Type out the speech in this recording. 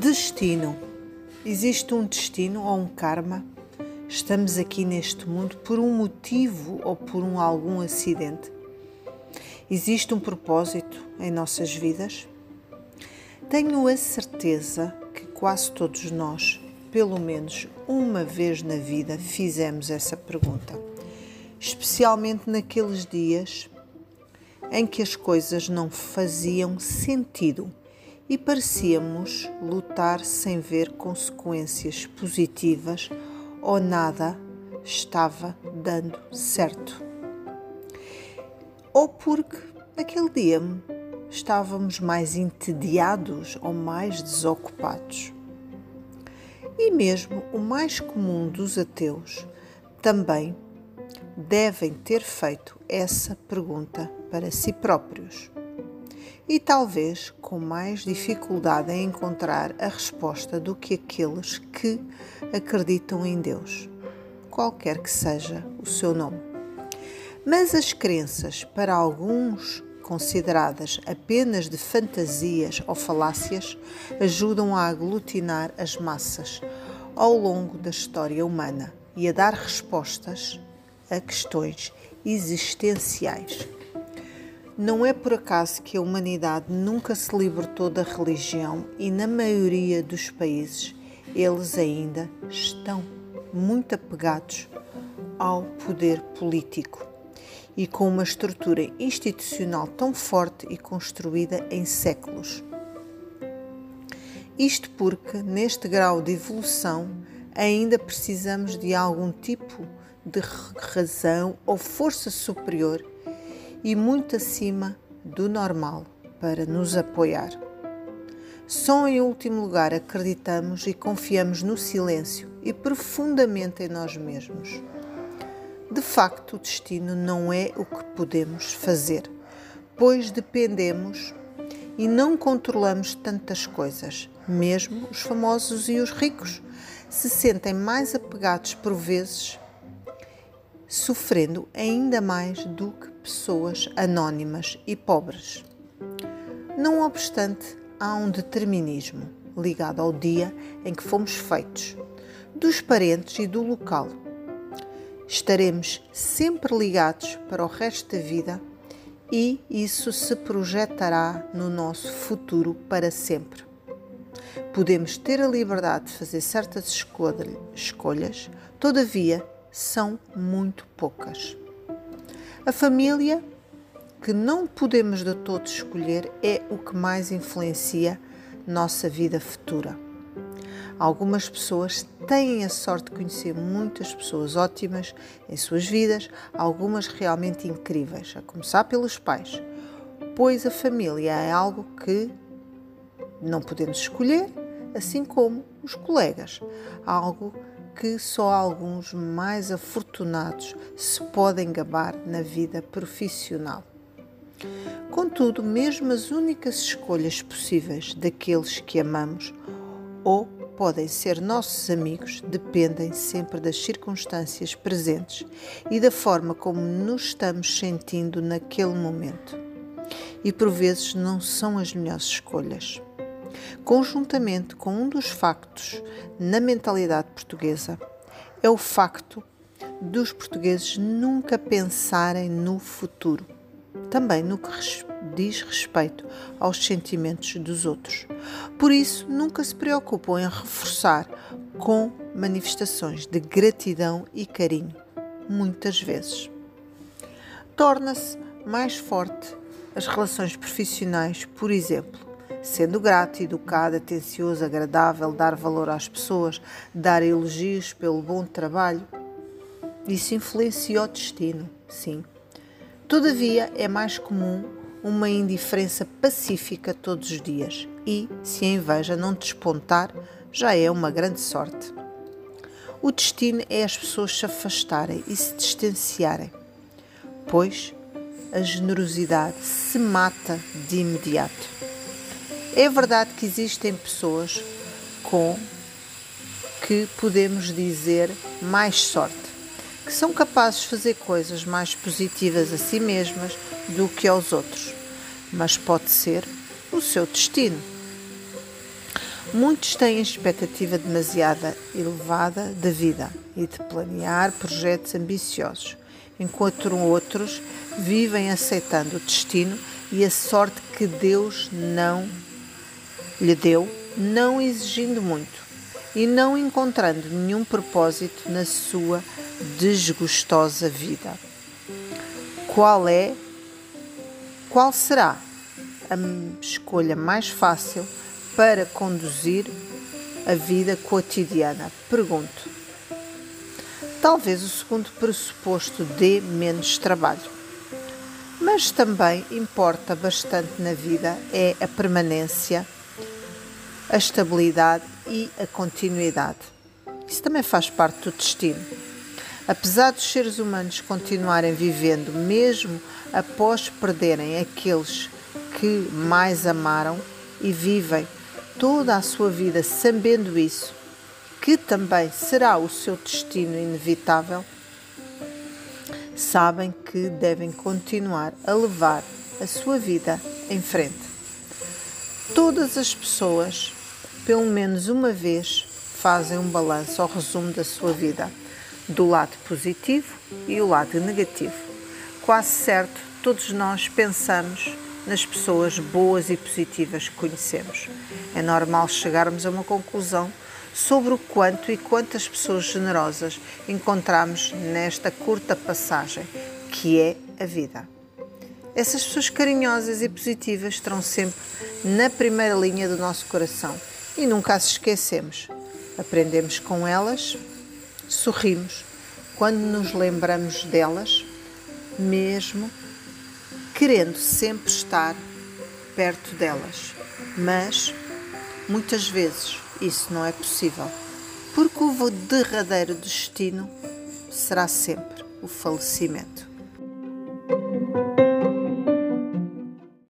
Destino. Existe um destino ou um karma? Estamos aqui neste mundo por um motivo ou por um algum acidente? Existe um propósito em nossas vidas? Tenho a certeza que quase todos nós, pelo menos uma vez na vida, fizemos essa pergunta, especialmente naqueles dias em que as coisas não faziam sentido e parecíamos lutar sem ver consequências positivas ou nada estava dando certo. Ou porque naquele dia estávamos mais entediados ou mais desocupados. E mesmo o mais comum dos ateus também devem ter feito essa pergunta para si próprios e talvez com mais dificuldade em encontrar a resposta do que aqueles que acreditam em Deus, qualquer que seja o seu nome. Mas as crenças, para alguns consideradas apenas de fantasias ou falácias, ajudam a aglutinar as massas ao longo da história humana e a dar respostas a questões existenciais. Não é por acaso que a humanidade nunca se libertou da religião e, na maioria dos países, eles ainda estão muito apegados ao poder político e com uma estrutura institucional tão forte e construída em séculos. Isto porque, neste grau de evolução, ainda precisamos de algum tipo de razão ou força superior e muito acima do normal para nos apoiar. Só em último lugar acreditamos e confiamos no silêncio e profundamente em nós mesmos. De facto, o destino não é o que podemos fazer, pois dependemos e não controlamos tantas coisas. Mesmo os famosos e os ricos se sentem mais apegados por vezes, sofrendo ainda mais do que pessoas anónimas e pobres. Não obstante, há um determinismo ligado ao dia em que fomos feitos, dos parentes e do local. Estaremos sempre ligados para o resto da vida e isso se projetará no nosso futuro para sempre. Podemos ter a liberdade de fazer certas escolhas, todavia, são muito poucas. A família, que não podemos de todo escolher, é o que mais influencia nossa vida futura. Algumas pessoas têm a sorte de conhecer muitas pessoas ótimas em suas vidas, algumas realmente incríveis, a começar pelos pais, pois a família é algo que não podemos escolher, assim como os colegas, algo que só alguns mais afortunados se podem gabar na vida profissional. Contudo, mesmo as únicas escolhas possíveis daqueles que amamos ou podem ser nossos amigos dependem sempre das circunstâncias presentes e da forma como nos estamos sentindo naquele momento. E por vezes não são as melhores escolhas conjuntamente com um dos factos na mentalidade portuguesa, é o facto dos portugueses nunca pensarem no futuro, também no que diz respeito aos sentimentos dos outros. Por isso, nunca se preocupam em reforçar com manifestações de gratidão e carinho, muitas vezes. Torna-se mais forte as relações profissionais, por exemplo, sendo grato, educado, atencioso, agradável, dar valor às pessoas, dar elogios pelo bom trabalho. Isso influencia o destino, sim. Todavia, é mais comum uma indiferença pacífica todos os dias e, se a inveja não despontar, já é uma grande sorte. O destino é as pessoas se afastarem e se distanciarem, pois a generosidade se mata de imediato. É verdade que existem pessoas com que podemos dizer mais sorte, que são capazes de fazer coisas mais positivas a si mesmas do que aos outros, mas pode ser o seu destino. Muitos têm expectativa demasiada elevada da vida e de planear projetos ambiciosos, enquanto outros vivem aceitando o destino e a sorte que Deus não lhe deu, não exigindo muito e não encontrando nenhum propósito na sua desgostosa vida. Qual é qual será a escolha mais fácil para conduzir a vida cotidiana? Pergunto. Talvez o segundo pressuposto dê menos trabalho. Mas também importa bastante na vida é a permanência, a estabilidade e a continuidade. Isso também faz parte do destino. Apesar dos seres humanos continuarem vivendo, mesmo após perderem aqueles que mais amaram e vivem toda a sua vida sabendo isso, que também será o seu destino inevitável, sabem que devem continuar a levar a sua vida em frente. Todas as pessoas, pelo menos uma vez, fazem um balanço ou resumo da sua vida do lado positivo e o lado negativo. Quase certo, todos nós pensamos nas pessoas boas e positivas que conhecemos. É normal chegarmos a uma conclusão sobre o quanto e quantas pessoas generosas encontramos nesta curta passagem que é a vida. Essas pessoas carinhosas e positivas estão sempre na primeira linha do nosso coração e nunca as esquecemos. Aprendemos com elas sorrimos quando nos lembramos delas, mesmo querendo sempre estar perto delas. Mas muitas vezes isso não é possível, porque o derradeiro destino será sempre o falecimento.